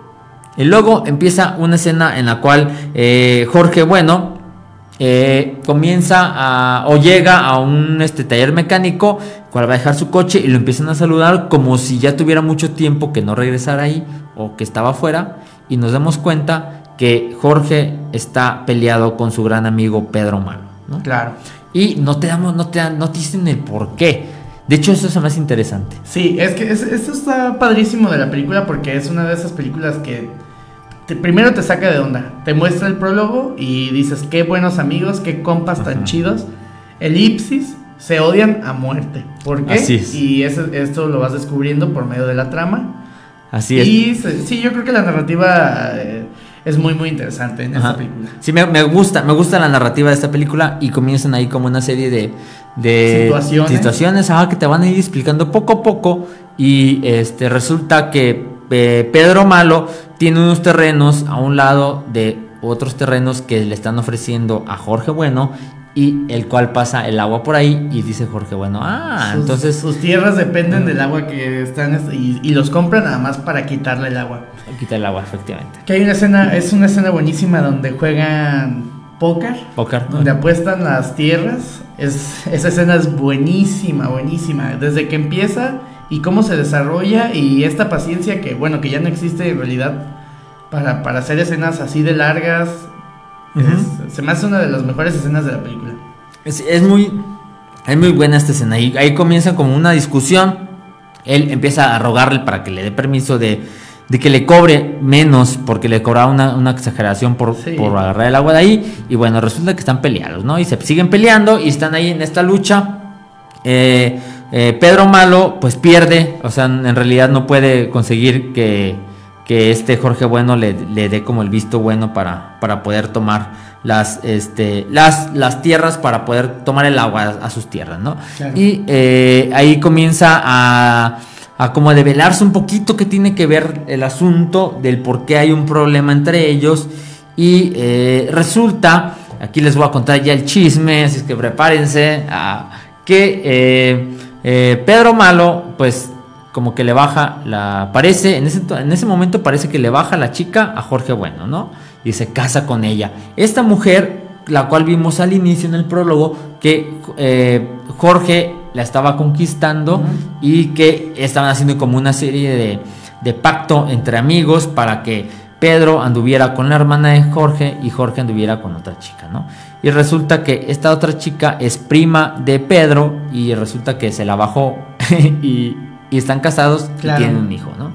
Y luego empieza una escena en la cual eh, Jorge Bueno eh, comienza a, o llega a un este, taller mecánico, cual va a dejar su coche y lo empiezan a saludar como si ya tuviera mucho tiempo que no regresara ahí o que estaba afuera y nos damos cuenta que Jorge está peleado con su gran amigo Pedro Malo. ¿no? Claro. Y no te damos, no te, dan- no te dicen el por qué. De hecho, eso es lo más interesante. Sí, es que es- esto está padrísimo de la película porque es una de esas películas que te- primero te saca de onda. Te muestra el prólogo y dices, qué buenos amigos, qué compas tan Ajá. chidos. Elipsis, se odian a muerte. ¿Por qué? Así es. Y eso- esto lo vas descubriendo por medio de la trama. Así es. Y se- sí, yo creo que la narrativa eh, es muy, muy interesante en Ajá. esta película. Sí, me, me gusta, me gusta la narrativa de esta película y comienzan ahí como una serie de, de Situaciones. que te van a ir explicando poco a poco y este resulta que eh, Pedro Malo tiene unos terrenos a un lado de otros terrenos que le están ofreciendo a Jorge Bueno y el cual pasa el agua por ahí y dice Jorge, bueno, ah, Sus- entonces Sus tierras dependen del agua que están y, y los compran nada más para quitarle el agua. quita el agua, efectivamente. Que hay una escena, es una escena buenísima donde juegan póker. Póker. Donde apuestan las tierras. Es, esa escena es buenísima, buenísima. Desde que empieza y cómo se desarrolla y esta paciencia que, bueno, que ya no existe en realidad para, para hacer escenas así de largas. es- se me hace una de las mejores escenas de la película. Es, es muy es muy buena esta escena. Y ahí comienza como una discusión. Él empieza a rogarle para que le dé permiso de, de que le cobre menos, porque le cobraba una, una exageración por, Sí. por agarrar el agua de ahí. Y bueno, resulta que están peleados, ¿no? Y se siguen peleando y están ahí en esta lucha. Eh, eh, Pedro Malo, pues pierde, o sea, en realidad no puede conseguir que, que este Jorge Bueno le, le dé como el visto bueno para, para poder tomar las, este, las, las tierras, para poder tomar el agua a, a sus tierras, ¿no? Claro. Y eh, ahí comienza a, a como a develarse un poquito que tiene que ver el asunto del por qué hay un problema entre ellos. Y eh, resulta, aquí les voy a contar ya el chisme, así es que prepárense, a, que eh, eh, Pedro Malo, pues como que le baja la, parece, en ese, to- en ese momento parece que le baja la chica a Jorge Bueno, ¿no? Y se casa con ella. Esta mujer, la cual vimos al inicio en el prólogo, que eh, Jorge la estaba conquistando y que estaban haciendo como una serie de, de pacto entre amigos para que Pedro anduviera con la hermana de Jorge y Jorge anduviera con otra chica, ¿no? Y resulta que esta otra chica es prima de Pedro y resulta que se la bajó y, y están casados Claro. y tienen un hijo, ¿no?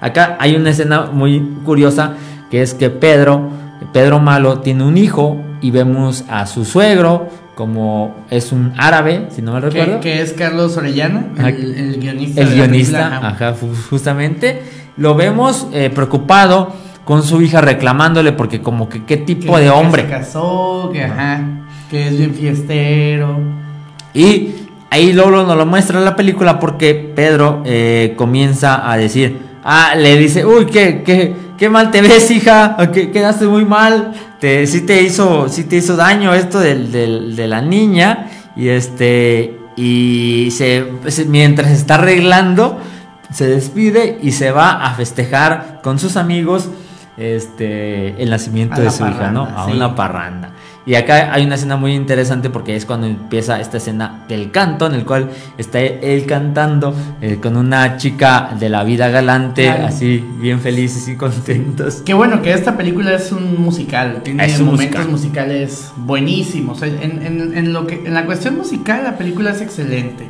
Acá hay una escena muy curiosa que es que Pedro, Pedro Malo tiene un hijo y vemos a su suegro como es un árabe, si no me recuerdo. Que, es Carlos Orellana, el, el guionista. El guionista, ajá, ju- justamente. Lo vemos eh, preocupado con su hija reclamándole porque como que qué tipo Que- de que hombre. se casó, que ajá, que es bien fiestero. Y ahí Lolo nos lo muestra en la película porque Pedro eh, comienza a decir, ah, le dice, uy, qué, qué, qué mal te ves, hija, que quedaste muy mal, te, sí te hizo, sí te hizo daño esto del- de la niña, y este, y se- mientras está arreglando, se despide y se va a festejar con sus amigos este el nacimiento de su hija, ¿no? A sí. una parranda. Y acá hay una escena muy interesante porque es cuando empieza esta escena del canto, en el cual está él cantando eh, con una chica de la vida galante, Claro. así bien felices y contentos. Qué bueno que esta película es un musical, tiene Es un momentos musical. musicales buenísimos. En, en- en lo que, en la cuestión musical, la película es excelente.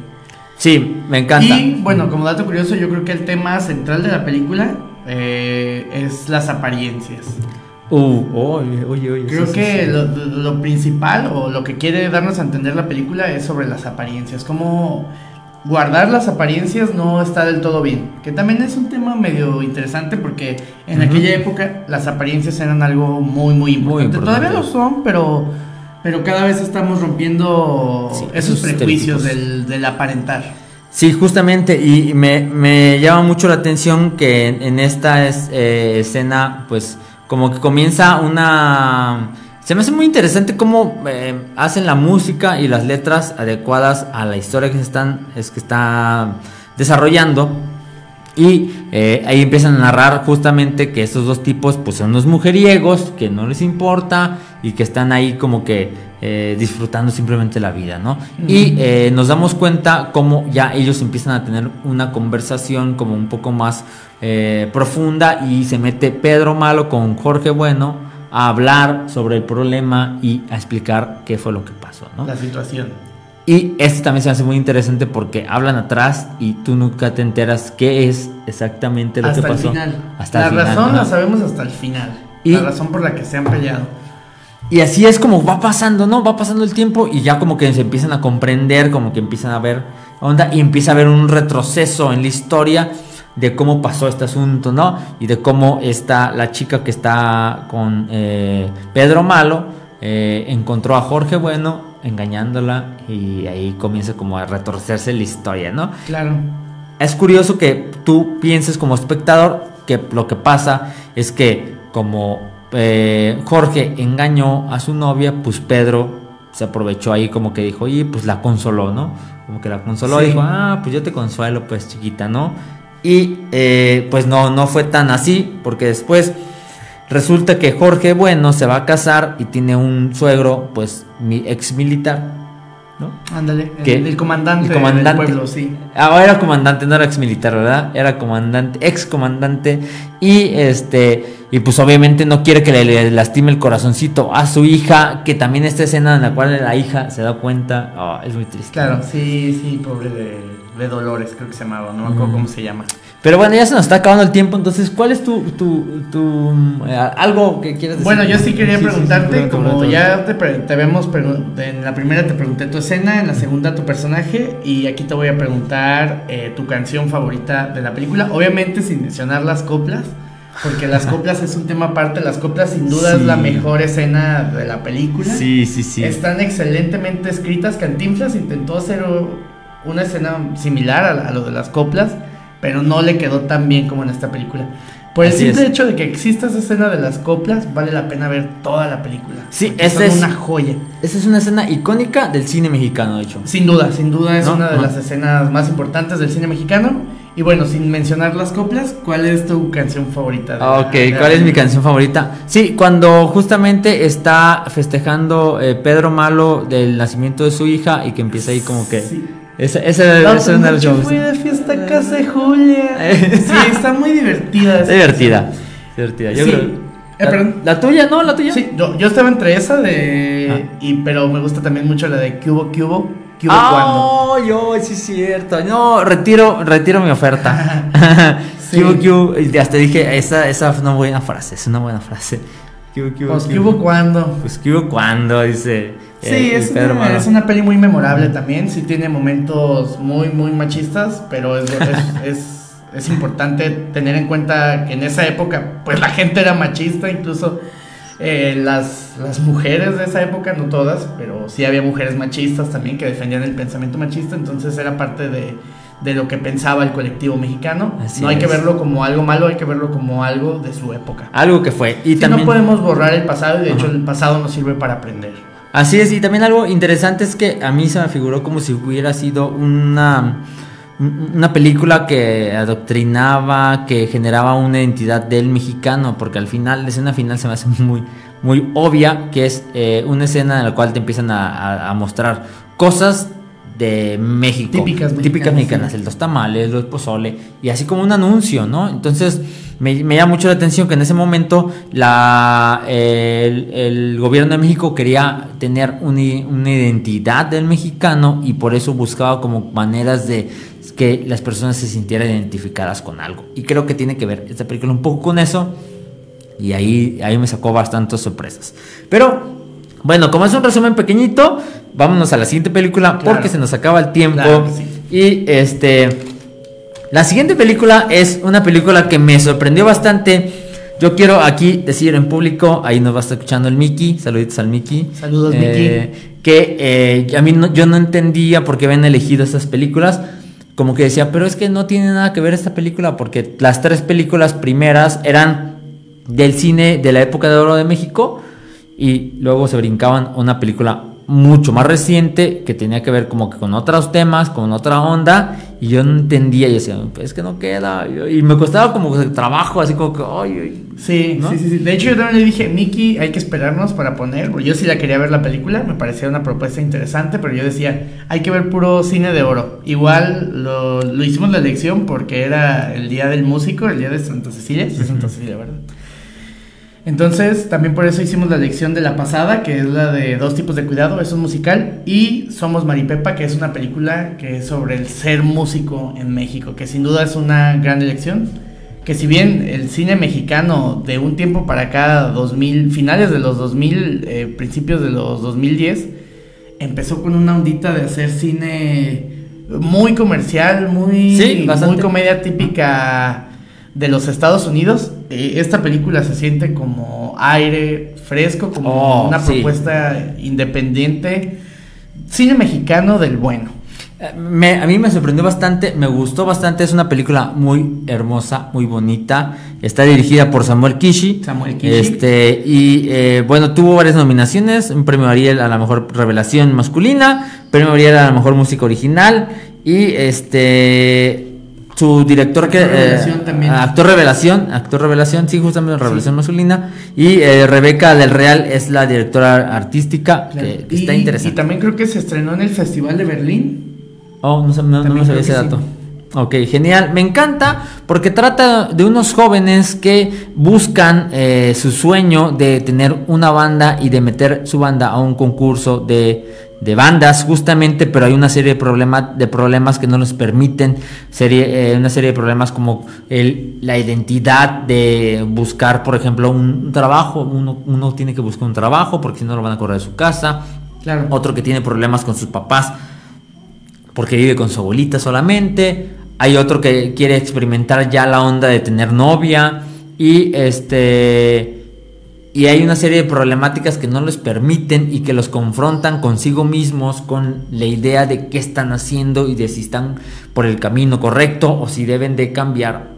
Sí, me encanta. Y bueno, como dato curioso, yo creo que el tema central de la película eh, es las apariencias. Uh, oye, oye, Creo sí, que sí. Lo, lo principal o lo que quiere darnos a entender la película es sobre las apariencias. Como guardar las apariencias no está del todo bien. Que también es un tema medio interesante porque en aquella época las apariencias eran algo muy, muy importante. importante. Todavía lo son, pero, pero cada vez estamos rompiendo Sí, esos esos prejuicios del, del aparentar. Sí, justamente, y me, me llama mucho la atención que en, esta es- eh, escena, pues, como que comienza una... Se me hace muy interesante cómo eh, hacen la música y las letras adecuadas a la historia que se están, es que está desarrollando. Y eh, ahí empiezan a narrar justamente que estos dos tipos pues son unos mujeriegos que no les importa y que están ahí como que eh, disfrutando simplemente la vida, ¿no? Y eh, nos damos cuenta cómo ya ellos empiezan a tener una conversación como un poco más eh, profunda y se mete Pedro Malo con Jorge Bueno a hablar sobre el problema y a explicar qué fue lo que pasó, ¿no? La situación. Y esto también se hace muy interesante porque hablan atrás y tú nunca te enteras qué es exactamente lo Hasta que el pasó. final. Hasta la el final, razón ajá. la sabemos hasta el final. Y- La razón por la que se han peleado. Y así es como va pasando, ¿no? Va pasando el tiempo y ya como que se empiezan a comprender, como que empiezan a ver onda y empieza a haber un retroceso en la historia de cómo pasó este asunto, ¿no? Y de cómo está la chica que está con eh, Pedro Malo eh, encontró a Jorge Bueno engañándola y ahí comienza como a retorcerse la historia, ¿no? Claro. Es curioso que tú pienses como espectador que lo que pasa es que como eh, Jorge engañó a su novia, pues Pedro se aprovechó ahí como que dijo, y pues la consoló, ¿no? Como que la consoló y dijo, ah, pues yo te consuelo, pues chiquita, ¿no? Y eh, pues no, no fue tan así, porque después resulta que Jorge Bueno se va a casar y tiene un suegro, pues mi ex militar, ¿no? Ándale, el, el comandante, El comandante. del pueblo, sí. Ah, era comandante, no era ex militar, ¿verdad? Era comandante, ex comandante. Y este, y pues obviamente no quiere que le, le lastime el corazoncito a su hija, que también esta escena en la cual la hija se da cuenta, ah, es muy triste. Claro, sí, sí, pobre de, de Dolores, creo que se llamaba, no me acuerdo cómo se llama. Pero bueno, ya se nos está acabando el tiempo, entonces, ¿cuál es tu, tu, tu eh, algo que quieres decir? Bueno, yo sí quería sí, preguntarte, perdón, como ya te, te pregun- en la primera te pregunté tu escena, en la segunda tu personaje y aquí te voy a preguntar eh, tu canción favorita de la película, obviamente sin mencionar las coplas, porque las coplas es un tema aparte, las coplas sin duda es la Sí. mejor escena de la película. Sí, sí, sí. Están excelentemente escritas. Cantinflas intentó hacer una escena similar a, a lo de las coplas, pero no le quedó tan bien como en esta película. Por el simple es. hecho de que exista esa escena de las coplas, vale la pena ver toda la película. Sí, esa es- una joya. Esa es una escena icónica del cine mexicano, de hecho. Sin duda, sin duda es ¿No? una de Ajá. las escenas más importantes del cine mexicano. Y bueno, sin mencionar las coplas, ¿cuál es tu canción favorita? de la- Ok, de la ¿cuál es mi canción favorita? Sí, cuando justamente está festejando eh, Pedro Malo del nacimiento de su hija y que empieza ahí como que... Sí. Esa, esa, La esa es una de las fui de fiesta de Julia. Eh. Sí, está muy divertida. Esa divertida. divertida. Yo Sí. creo- Eh, la, tuya, ¿no? La tuya. Sí, yo, yo estaba entre esa de. Ah. Y, pero me gusta también mucho la de Cubo Cubo. Cubo cuando. Oh, yo, sí es cierto. No, retiro, retiro mi oferta. Sí. Y hasta dije, esa, esa es una buena frase, es una buena frase. Q, Q, Pues. Cubo cuando. Pues Q, ¿cuándo? Dice. Sí, eh, es Pedro una, es una peli muy memorable también. Sí, tiene momentos muy, muy machistas. Pero es, es, es, es importante tener en cuenta que en esa época, pues la gente era machista. Incluso eh, las, las mujeres de esa época, no todas, pero sí había mujeres machistas también que defendían el pensamiento machista. Entonces era parte de, de lo que pensaba el colectivo mexicano. Así no hay que es. verlo como algo malo, hay que verlo como algo de su época. Algo que fue. Y Si también. no podemos borrar el pasado y de hecho el pasado nos sirve para aprender. Así es, y también algo interesante es que a mí se me figuró como si hubiera sido una, una película que adoctrinaba, que generaba una identidad del mexicano, porque al final, la escena final se me hace muy, muy obvia, que es eh, una escena en la cual te empiezan a, a- a mostrar cosas de México. Típicas mexicanas, Típicas mexicanas, sí. el los tamales, los pozole, y así como un anuncio, ¿no? Entonces me, me llama mucho la atención que en ese momento la, el, el gobierno de México quería tener una, una identidad del mexicano y por eso buscaba como maneras de que las personas se sintieran identificadas con algo. Y creo que tiene que ver esta película un poco con eso. Y ahí, ahí me sacó bastantes sorpresas. Pero, bueno, como es un resumen pequeñito, vámonos a la siguiente película Claro. porque se nos acaba el tiempo. Claro que sí. Y este. La siguiente película es una película que me sorprendió bastante. Yo quiero aquí decir en público, ahí nos va a estar escuchando el Mickey, saluditos al Mickey. Saludos, Eh, Que eh, a mí no- yo no entendía por qué habían elegido estas películas. Como que decía, pero es que no tiene nada que ver esta película porque las tres películas primeras eran del cine de la época de oro de México y luego se brincaban una película mucho más reciente que tenía que ver como que con otros temas, con otra onda y yo no entendía y decía, pues es que no queda y me costaba como trabajo así como que, ay, ay. Sí, ¿No? sí, sí, sí. De hecho, yo también le dije, Miki, hay que esperarnos para poner. Porque yo sí la quería ver la película, me parecía una propuesta interesante, pero yo decía, hay que ver puro cine de oro. Igual lo, lo hicimos la elección porque era el día del músico, el día de Santa Cecilia. Sí, Santa Cecilia, ¿verdad? Entonces, también por eso hicimos la lección de la pasada, que es la de dos tipos de cuidado, es un musical, y Somos Maripepa, que es una película que es sobre el ser músico en México, que sin duda es una gran elección, que si bien el cine mexicano de un tiempo para acá, 2000, finales de los 2000, eh, principios de los 2010, empezó con una ondita de hacer cine muy comercial, muy, Sí, muy comedia típica de los Estados Unidos. Eh, esta película se siente como aire fresco, como Oh, una sí. propuesta independiente, cine mexicano del bueno. Eh, me- a mí me sorprendió bastante, me gustó bastante. Es una película muy hermosa, muy bonita. Está dirigida por Samuel Kishi. Samuel Kishi. Este, y eh, bueno, tuvo varias nominaciones: un premio Ariel a la mejor revelación masculina, premio Ariel a la mejor música original. Y este. Su director que. Actor revelación también. Actor revelación, actor revelación, sí, justamente revelación masculina. Y eh, Rebeca del Real es la directora artística, Claro. que, que y, está interesante. y también creo que se estrenó en el Festival de Berlín. Oh, no, no, no me sabía ese dato. Ok, genial. Me encanta porque trata de unos jóvenes que buscan eh, su sueño de tener una banda y de meter su banda a un concurso de, de bandas, justamente, pero hay una serie de, problema, de problemas que no les permiten, serie, eh, una serie de problemas como el, la identidad de buscar, por ejemplo, un, un trabajo. Uno, uno tiene que buscar un trabajo porque si no lo van a correr de su casa. Claro. Otro que tiene problemas con sus papás porque vive con su abuelita solamente. Hay otro que quiere experimentar ya la onda de tener novia. Y este. Y hay una serie de problemáticas que no les permiten y que los confrontan consigo mismos con la idea de qué están haciendo y de si están por el camino correcto o si deben de cambiar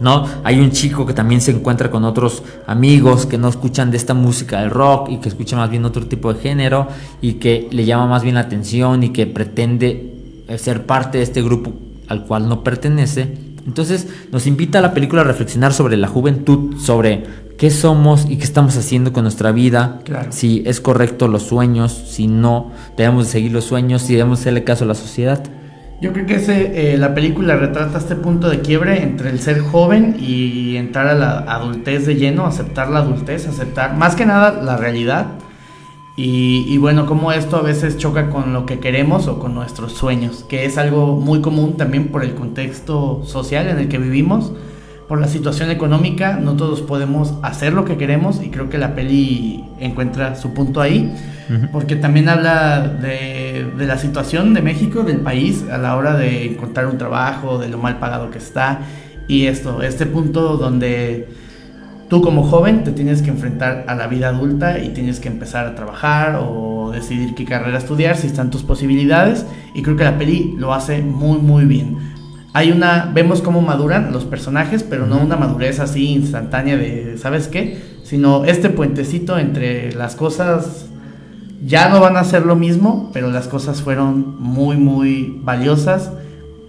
¿no? Hay un chico que también se encuentra con otros amigos que no escuchan de esta música del rock y que escucha más bien otro tipo de género y que le llama más bien la atención y que pretende ser parte de este grupo al cual no pertenece. Entonces nos invita a la película a reflexionar sobre la juventud, sobre qué somos y qué estamos haciendo con nuestra vida, Claro. si es correcto los sueños, si no, debemos de seguir los sueños, si debemos hacerle caso a la sociedad. Yo creo que ese, eh, la película retrata este punto de quiebre entre el ser joven y entrar a la adultez de lleno, aceptar la adultez, aceptar más que nada la realidad. Y, y bueno, cómo esto a veces choca con lo que queremos o con nuestros sueños, que es algo muy común también por el contexto social en el que vivimos, por la situación económica, no todos podemos hacer lo que queremos y creo que la peli encuentra su punto ahí porque también habla de, de la situación de México, del país, a la hora de encontrar un trabajo, de lo mal pagado que está, y esto, este punto donde tú como joven te tienes que enfrentar a la vida adulta y tienes que empezar a trabajar o decidir qué carrera estudiar, si están tus posibilidades, y creo que la peli lo hace muy muy bien. Hay una, vemos cómo maduran los personajes, pero no una madurez así instantánea de, ¿sabes qué? Sino este puentecito entre las cosas ya no van a ser lo mismo, pero las cosas fueron muy, muy valiosas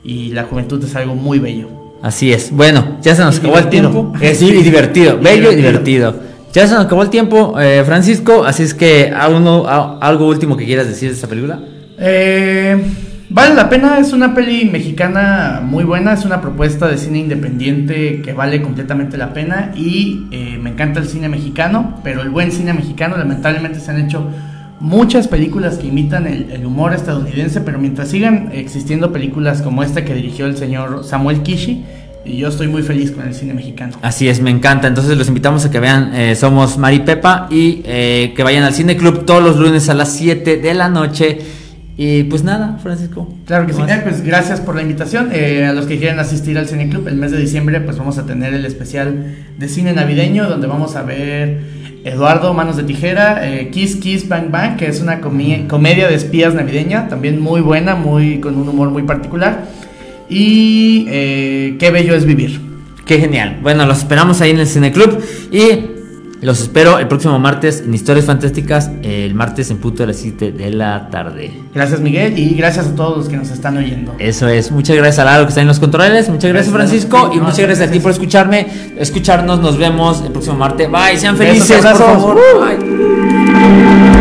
y la juventud es algo muy bello. Así es. Bueno, ya se nos acabó el tiempo. Eh, sí, y divertido. Y Bello y divertido. divertido. Ya se nos acabó el tiempo, eh, Francisco. Así es que ¿a uno, a- algo último que quieras decir de esta película. Eh, vale la pena, es una peli mexicana muy buena, es una propuesta de cine independiente que vale completamente la pena y eh, me encanta el cine mexicano, pero el buen cine mexicano lamentablemente se han hecho muchas películas que imitan el, humor estadounidense, pero mientras sigan existiendo películas como esta que dirigió el señor Samuel Kishi, y yo estoy muy feliz con el cine mexicano. Así es, me encanta. Entonces los invitamos a que vean eh, Somos Mari Pepa y eh, que vayan al Cine Club todos los lunes a las 7 de la noche. Y pues nada, Francisco. Claro que sí. Eh, pues gracias por la invitación. Eh, a los que quieran asistir al Cine Club, el mes de diciembre, pues vamos a tener el especial de cine navideño, donde vamos a ver Eduardo Manos de Tijera, eh, Kiss Kiss Bang Bang, que es una comedia de espías navideña, también muy buena, muy con un humor muy particular. Y eh, Qué bello es vivir. Qué genial. Bueno, los esperamos ahí en el Cine Club y los espero el próximo martes en Historias Fantásticas, el martes en punto de las 7 de la tarde. Gracias Miguel y gracias a todos los que nos están oyendo. Eso es. Muchas gracias a Lalo que está en los controles. Muchas gracias, Gracias, Francisco. Y No, muchas gracias a ti gracias. por escucharme, escucharnos. Nos vemos el próximo martes. Bye, sean felices, por favor. Bye.